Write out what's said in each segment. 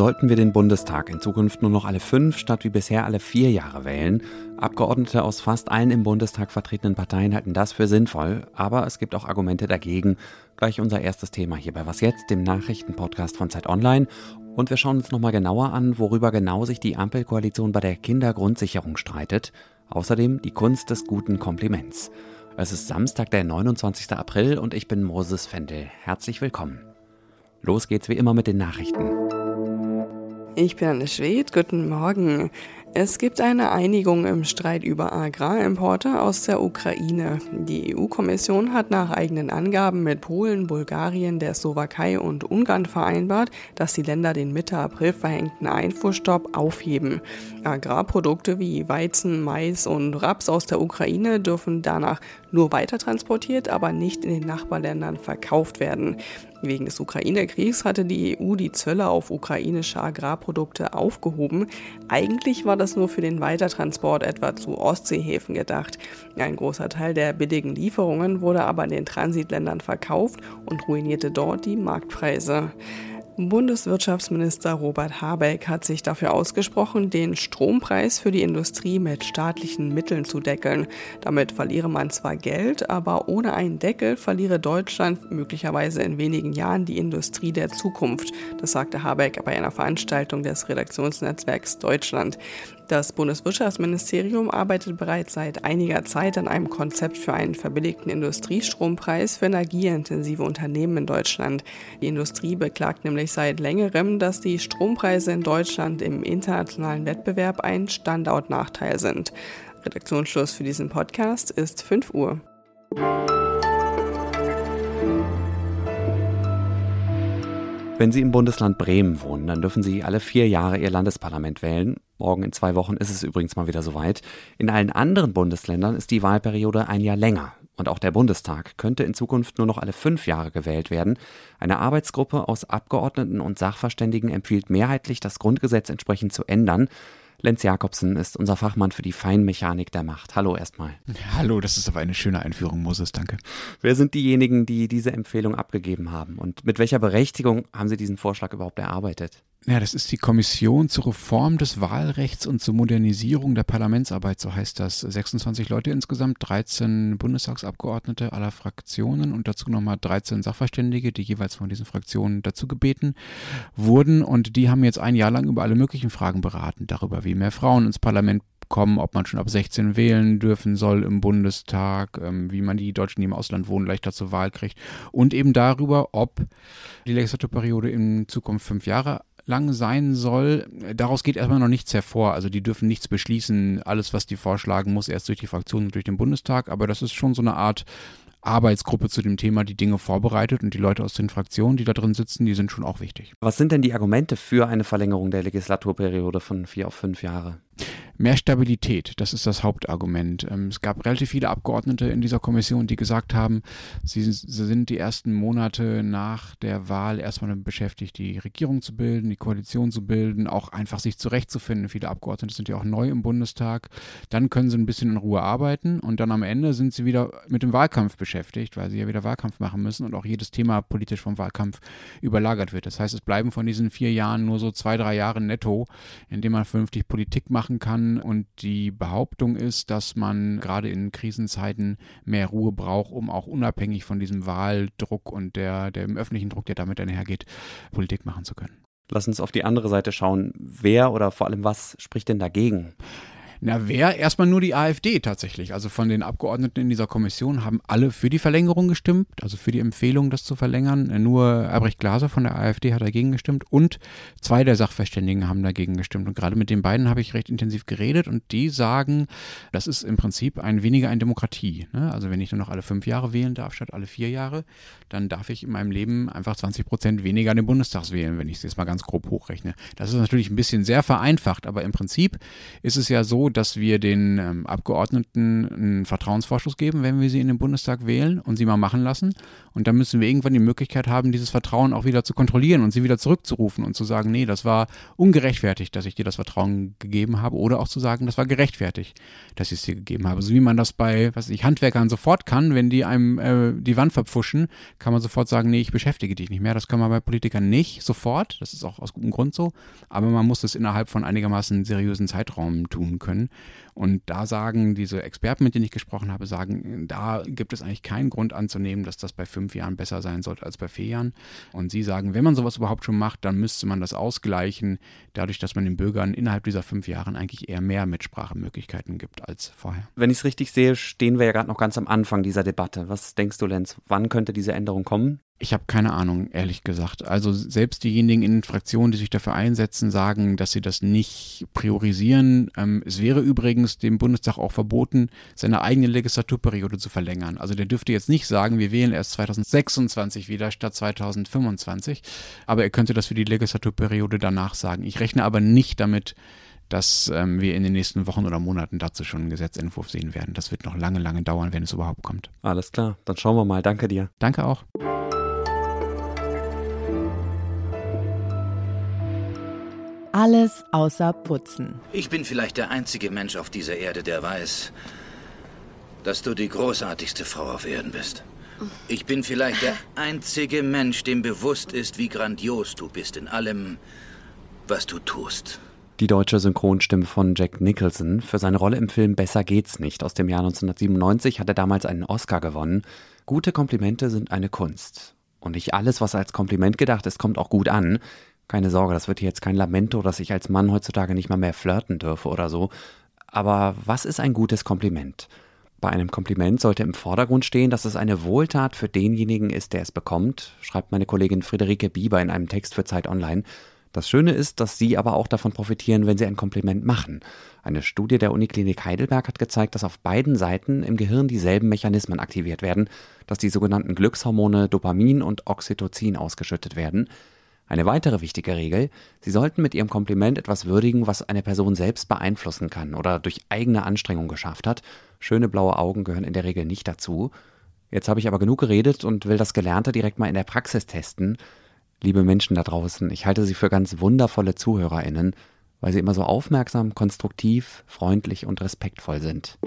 Sollten wir den Bundestag in Zukunft nur noch alle fünf statt wie bisher alle vier Jahre wählen? Abgeordnete aus fast allen im Bundestag vertretenen Parteien halten das für sinnvoll, aber es gibt auch Argumente dagegen. Gleich unser erstes Thema hier bei Was jetzt, dem Nachrichtenpodcast von Zeit Online. Und wir schauen uns nochmal genauer an, worüber genau sich die Ampelkoalition bei der Kindergrundsicherung streitet. Außerdem die Kunst des guten Kompliments. Es ist Samstag, der 29. April und ich bin Moses Fendel. Herzlich willkommen. Los geht's wie immer mit den Nachrichten. Ich bin Anne Schwed, guten Morgen. Es gibt eine Einigung im Streit über Agrarimporte aus der Ukraine. Die EU-Kommission hat nach eigenen Angaben mit Polen, Bulgarien, der Slowakei und Ungarn vereinbart, dass die Länder den Mitte April verhängten Einfuhrstopp aufheben. Agrarprodukte wie Weizen, Mais und Raps aus der Ukraine dürfen danach nur weiter transportiert, aber nicht in den Nachbarländern verkauft werden. Wegen des Ukraine-Kriegs hatte die EU die Zölle auf ukrainische Agrarprodukte aufgehoben. Eigentlich war das nur für den Weitertransport etwa zu Ostseehäfen gedacht. Ein großer Teil der billigen Lieferungen wurde aber in den Transitländern verkauft und ruinierte dort die Marktpreise. Bundeswirtschaftsminister Robert Habeck hat sich dafür ausgesprochen, den Strompreis für die Industrie mit staatlichen Mitteln zu deckeln. Damit verliere man zwar Geld, aber ohne einen Deckel verliere Deutschland möglicherweise in wenigen Jahren die Industrie der Zukunft. Das sagte Habeck bei einer Veranstaltung des Redaktionsnetzwerks Deutschland. Das Bundeswirtschaftsministerium arbeitet bereits seit einiger Zeit an einem Konzept für einen verbilligten Industriestrompreis für energieintensive Unternehmen in Deutschland. Die Industrie beklagt nämlich seit längerem, dass die Strompreise in Deutschland im internationalen Wettbewerb ein Standortnachteil sind. Redaktionsschluss für diesen Podcast ist 5 Uhr. Wenn Sie im Bundesland Bremen wohnen, dann dürfen Sie alle vier Jahre Ihr Landesparlament wählen. Morgen in zwei Wochen ist es übrigens mal wieder soweit. In allen anderen Bundesländern ist die Wahlperiode ein Jahr länger. Und auch der Bundestag könnte in Zukunft nur noch alle fünf Jahre gewählt werden. Eine Arbeitsgruppe aus Abgeordneten und Sachverständigen empfiehlt mehrheitlich, das Grundgesetz entsprechend zu ändern. Lenz Jakobsen ist unser Fachmann für die Feinmechanik der Macht. Hallo erstmal. Hallo, das ist aber eine schöne Einführung, Moses, danke. Wer sind diejenigen, die diese Empfehlung abgegeben haben? Und mit welcher Berechtigung haben Sie diesen Vorschlag überhaupt erarbeitet? Ja, das ist die Kommission zur Reform des Wahlrechts und zur Modernisierung der Parlamentsarbeit, so heißt das. 26 Leute insgesamt, 13 Bundestagsabgeordnete aller Fraktionen und dazu nochmal 13 Sachverständige, die jeweils von diesen Fraktionen dazu gebeten wurden. Und die haben jetzt ein Jahr lang über alle möglichen Fragen beraten, darüber, wie mehr Frauen ins Parlament kommen, ob man schon ab 16 wählen dürfen soll im Bundestag, ähm, wie man die Deutschen, die im Ausland wohnen, leichter zur Wahl kriegt und eben darüber, ob die Legislaturperiode in Zukunft fünf Jahre lang sein soll. Daraus geht erstmal noch nichts hervor. Also die dürfen nichts beschließen. Alles, was die vorschlagen, muss erst durch die Fraktionen und durch den Bundestag. Aber das ist schon so eine Art Arbeitsgruppe zu dem Thema, die Dinge vorbereitet und die Leute aus den Fraktionen, die da drin sitzen, die sind schon auch wichtig. Was sind denn die Argumente für eine Verlängerung der Legislaturperiode von vier auf fünf Jahre? Mehr Stabilität, das ist das Hauptargument. Ähm, es gab relativ viele Abgeordnete in dieser Kommission, die gesagt haben, sie, sind die ersten Monate nach der Wahl erstmal beschäftigt, die Regierung zu bilden, die Koalition zu bilden, auch einfach sich zurechtzufinden. Viele Abgeordnete sind ja auch neu im Bundestag. Dann können sie ein bisschen in Ruhe arbeiten und dann am Ende sind sie wieder mit dem Wahlkampf beschäftigt, weil sie ja wieder Wahlkampf machen müssen und auch jedes Thema politisch vom Wahlkampf überlagert wird. Das heißt, es bleiben von diesen vier Jahren nur so zwei, drei Jahre netto, in denen man vernünftig Politik machen kann und die Behauptung ist, dass man gerade in Krisenzeiten mehr Ruhe braucht, um auch unabhängig von diesem Wahldruck und der, dem öffentlichen Druck, der damit einhergeht, Politik machen zu können. Lass uns auf die andere Seite schauen. Wer oder vor allem was spricht denn dagegen? Na, wer? Erstmal nur die AfD tatsächlich. Also von den Abgeordneten in dieser Kommission haben alle für die Verlängerung gestimmt, also für die Empfehlung, das zu verlängern. Nur Albrecht Glaser von der AfD hat dagegen gestimmt und zwei der Sachverständigen haben dagegen gestimmt. Und gerade mit den beiden habe ich recht intensiv geredet und die sagen, das ist im Prinzip ein weniger eine Demokratie. Ne? Also wenn ich nur noch alle fünf Jahre wählen darf statt alle vier Jahre, dann darf ich in meinem Leben einfach 20 Prozent weniger den Bundestags wählen, wenn ich es jetzt mal ganz grob hochrechne. Das ist natürlich ein bisschen sehr vereinfacht, aber im Prinzip ist es ja so, dass wir den ähm, Abgeordneten einen Vertrauensvorschuss geben, wenn wir sie in den Bundestag wählen und sie mal machen lassen. Und dann müssen wir irgendwann die Möglichkeit haben, dieses Vertrauen auch wieder zu kontrollieren und sie wieder zurückzurufen und zu sagen, nee, das war ungerechtfertigt, dass ich dir das Vertrauen gegeben habe. Oder auch zu sagen, das war gerechtfertigt, dass ich es dir gegeben habe. So wie man das bei, was ich, Handwerkern sofort kann, wenn die einem äh, die Wand verpfuschen, kann man sofort sagen, nee, ich beschäftige dich nicht mehr. Das kann man bei Politikern nicht sofort. Das ist auch aus gutem Grund so. Aber man muss es innerhalb von einigermaßen seriösen Zeitraum tun können. Und da sagen diese Experten, mit denen ich gesprochen habe, sagen, da gibt es eigentlich keinen Grund anzunehmen, dass das bei fünf Jahren besser sein sollte als bei vier Jahren. Und sie sagen, wenn man sowas überhaupt schon macht, dann müsste man das ausgleichen, dadurch, dass man den Bürgern innerhalb dieser fünf Jahren eigentlich eher mehr Mitsprachemöglichkeiten gibt als vorher. Wenn ich es richtig sehe, stehen wir ja gerade noch ganz am Anfang dieser Debatte. Was denkst du, Lenz? Wann könnte diese Änderung kommen? Ich habe keine Ahnung, ehrlich gesagt. Also selbst diejenigen in den Fraktionen, die sich dafür einsetzen, sagen, dass sie das nicht priorisieren. Ähm, es wäre übrigens dem Bundestag auch verboten, seine eigene Legislaturperiode zu verlängern. Also der dürfte jetzt nicht sagen, wir wählen erst 2026 wieder statt 2025. Aber er könnte das für die Legislaturperiode danach sagen. Ich rechne aber nicht damit, dass ähm, wir in den nächsten Wochen oder Monaten dazu schon einen Gesetzentwurf sehen werden. Das wird noch lange, lange dauern, wenn es überhaupt kommt. Alles klar, dann schauen wir mal. Danke dir. Danke auch. Alles außer Putzen. Ich bin vielleicht der einzige Mensch auf dieser Erde, der weiß, dass du die großartigste Frau auf Erden bist. Ich bin vielleicht der einzige Mensch, dem bewusst ist, wie grandios du bist in allem, was du tust. Die deutsche Synchronstimme von Jack Nicholson für seine Rolle im Film Besser geht's nicht aus dem Jahr 1997 hat er damals einen Oscar gewonnen. Gute Komplimente sind eine Kunst. Und nicht alles, was als Kompliment gedacht ist, kommt auch gut an. Keine Sorge, das wird hier jetzt kein Lamento, dass ich als Mann heutzutage nicht mal mehr flirten dürfe oder so. Aber was ist ein gutes Kompliment? Bei einem Kompliment sollte im Vordergrund stehen, dass es eine Wohltat für denjenigen ist, der es bekommt, schreibt meine Kollegin Friederike Bieber in einem Text für Zeit Online. Das Schöne ist, dass Sie aber auch davon profitieren, wenn Sie ein Kompliment machen. Eine Studie der Uniklinik Heidelberg hat gezeigt, dass auf beiden Seiten im Gehirn dieselben Mechanismen aktiviert werden, dass die sogenannten Glückshormone Dopamin und Oxytocin ausgeschüttet werden. Eine weitere wichtige Regel, Sie sollten mit Ihrem Kompliment etwas würdigen, was eine Person selbst beeinflussen kann oder durch eigene Anstrengung geschafft hat. Schöne blaue Augen gehören in der Regel nicht dazu. Jetzt habe ich aber genug geredet und will das Gelernte direkt mal in der Praxis testen. Liebe Menschen da draußen, ich halte Sie für ganz wundervolle Zuhörerinnen, weil Sie immer so aufmerksam, konstruktiv, freundlich und respektvoll sind.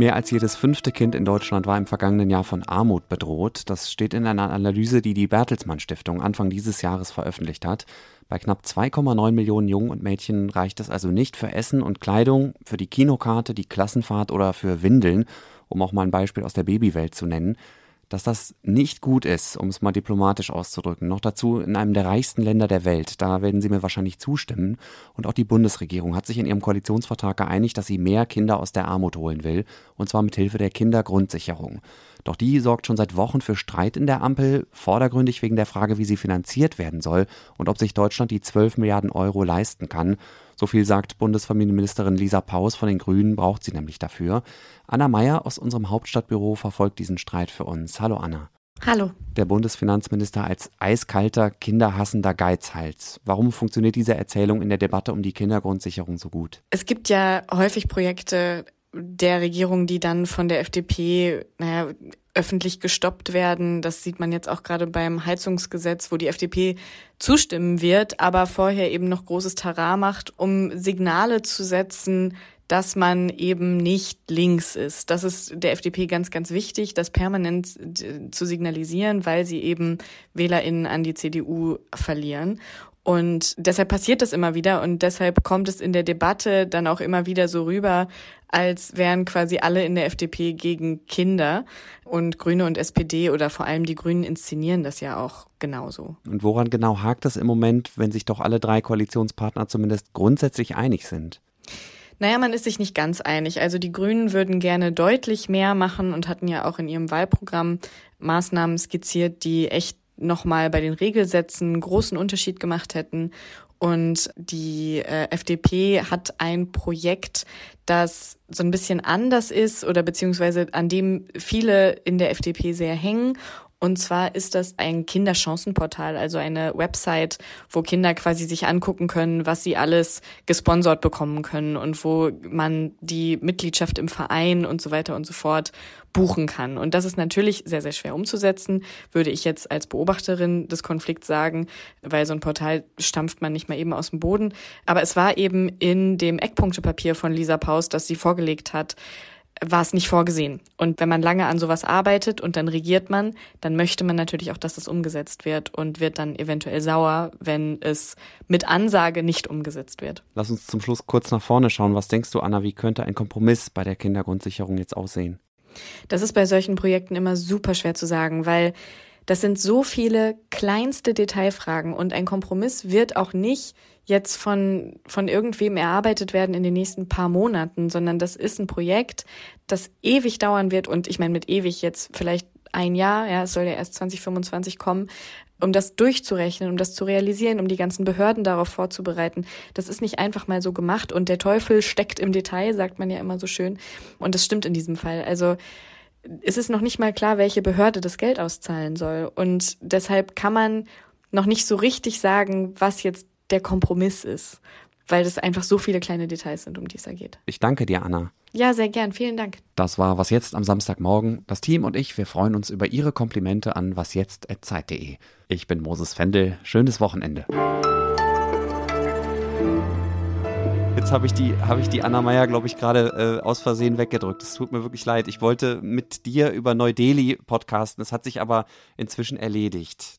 Mehr als jedes fünfte Kind in Deutschland war im vergangenen Jahr von Armut bedroht. Das steht in einer Analyse, die die Bertelsmann Stiftung Anfang dieses Jahres veröffentlicht hat. Bei knapp 2,9 Millionen Jungen und Mädchen reicht es also nicht für Essen und Kleidung, für die Kinokarte, die Klassenfahrt oder für Windeln, um auch mal ein Beispiel aus der Babywelt zu nennen dass das nicht gut ist, um es mal diplomatisch auszudrücken. Noch dazu in einem der reichsten Länder der Welt. Da werden Sie mir wahrscheinlich zustimmen. Und auch die Bundesregierung hat sich in ihrem Koalitionsvertrag geeinigt, dass sie mehr Kinder aus der Armut holen will. Und zwar mit Hilfe der Kindergrundsicherung. Doch die sorgt schon seit Wochen für Streit in der Ampel, vordergründig wegen der Frage, wie sie finanziert werden soll und ob sich Deutschland die 12 Milliarden Euro leisten kann. So viel sagt Bundesfamilienministerin Lisa Paus von den Grünen, braucht sie nämlich dafür. Anna Meyer aus unserem Hauptstadtbüro verfolgt diesen Streit für uns. Hallo Anna. Hallo. Der Bundesfinanzminister als eiskalter, kinderhassender Geizhals. Warum funktioniert diese Erzählung in der Debatte um die Kindergrundsicherung so gut? Es gibt ja häufig Projekte der Regierung, die dann von der FDP, naja, öffentlich gestoppt werden. Das sieht man jetzt auch gerade beim Heizungsgesetz, wo die FDP zustimmen wird, aber vorher eben noch großes Terrain macht, um Signale zu setzen, dass man eben nicht links ist. Das ist der FDP ganz, ganz wichtig, das permanent zu signalisieren, weil sie eben WählerInnen an die CDU verlieren. Und deshalb passiert das immer wieder und deshalb kommt es in der Debatte dann auch immer wieder so rüber, als wären quasi alle in der FDP gegen Kinder. Und Grüne und SPD oder vor allem die Grünen inszenieren das ja auch genauso. Und woran genau hakt das im Moment, wenn sich doch alle drei Koalitionspartner zumindest grundsätzlich einig sind? Naja, man ist sich nicht ganz einig. Also die Grünen würden gerne deutlich mehr machen und hatten ja auch in ihrem Wahlprogramm Maßnahmen skizziert, die echt nochmal bei den Regelsätzen großen Unterschied gemacht hätten. Und die äh, FDP hat ein Projekt, das so ein bisschen anders ist oder beziehungsweise an dem viele in der FDP sehr hängen Und zwar ist das ein Kinderchancenportal, also eine Website, wo Kinder quasi sich angucken können, was sie alles gesponsert bekommen können und wo man die Mitgliedschaft im Verein und so weiter und so fort buchen kann. Und das ist natürlich sehr, sehr schwer umzusetzen, würde ich jetzt als Beobachterin des Konflikts sagen, weil so ein Portal stampft man nicht mal eben aus dem Boden. Aber es war eben in dem Eckpunktepapier von Lisa Paus, das sie vorgelegt hat, war es nicht vorgesehen. Und wenn man lange an sowas arbeitet und dann regiert man, dann möchte man natürlich auch, dass das umgesetzt wird und wird dann eventuell sauer, wenn es mit Ansage nicht umgesetzt wird. Lass uns zum Schluss kurz nach vorne schauen. Was denkst du, Anna, wie könnte ein Kompromiss bei der Kindergrundsicherung jetzt aussehen? Das ist bei solchen Projekten immer super schwer zu sagen, weil das sind so viele kleinste Detailfragen und ein Kompromiss wird auch nicht jetzt von, von irgendwem erarbeitet werden in den nächsten paar Monaten, sondern das ist ein Projekt, das ewig dauern wird und ich meine mit ewig jetzt vielleicht ein Jahr, ja, es soll ja erst 2025 kommen, um das durchzurechnen, um das zu realisieren, um die ganzen Behörden darauf vorzubereiten. Das ist nicht einfach mal so gemacht und der Teufel steckt im Detail, sagt man ja immer so schön. Und das stimmt in diesem Fall. Also es ist noch nicht mal klar, welche Behörde das Geld auszahlen soll. Und deshalb kann man noch nicht so richtig sagen, was jetzt der Kompromiss ist, weil es einfach so viele kleine Details sind, um die es da geht. Ich danke dir, Anna. Ja, sehr gern. Vielen Dank. Das war Was Jetzt am Samstagmorgen. Das Team und ich, wir freuen uns über Ihre Komplimente an wasjetzt.zeit.de. Ich bin Moses Fendel. Schönes Wochenende. Jetzt habe ich die, habe ich die Anna Meyer, glaube ich, gerade äh, aus Versehen weggedrückt. Es tut mir wirklich leid. Ich wollte mit dir über Neu-Delhi podcasten. Es hat sich aber inzwischen erledigt.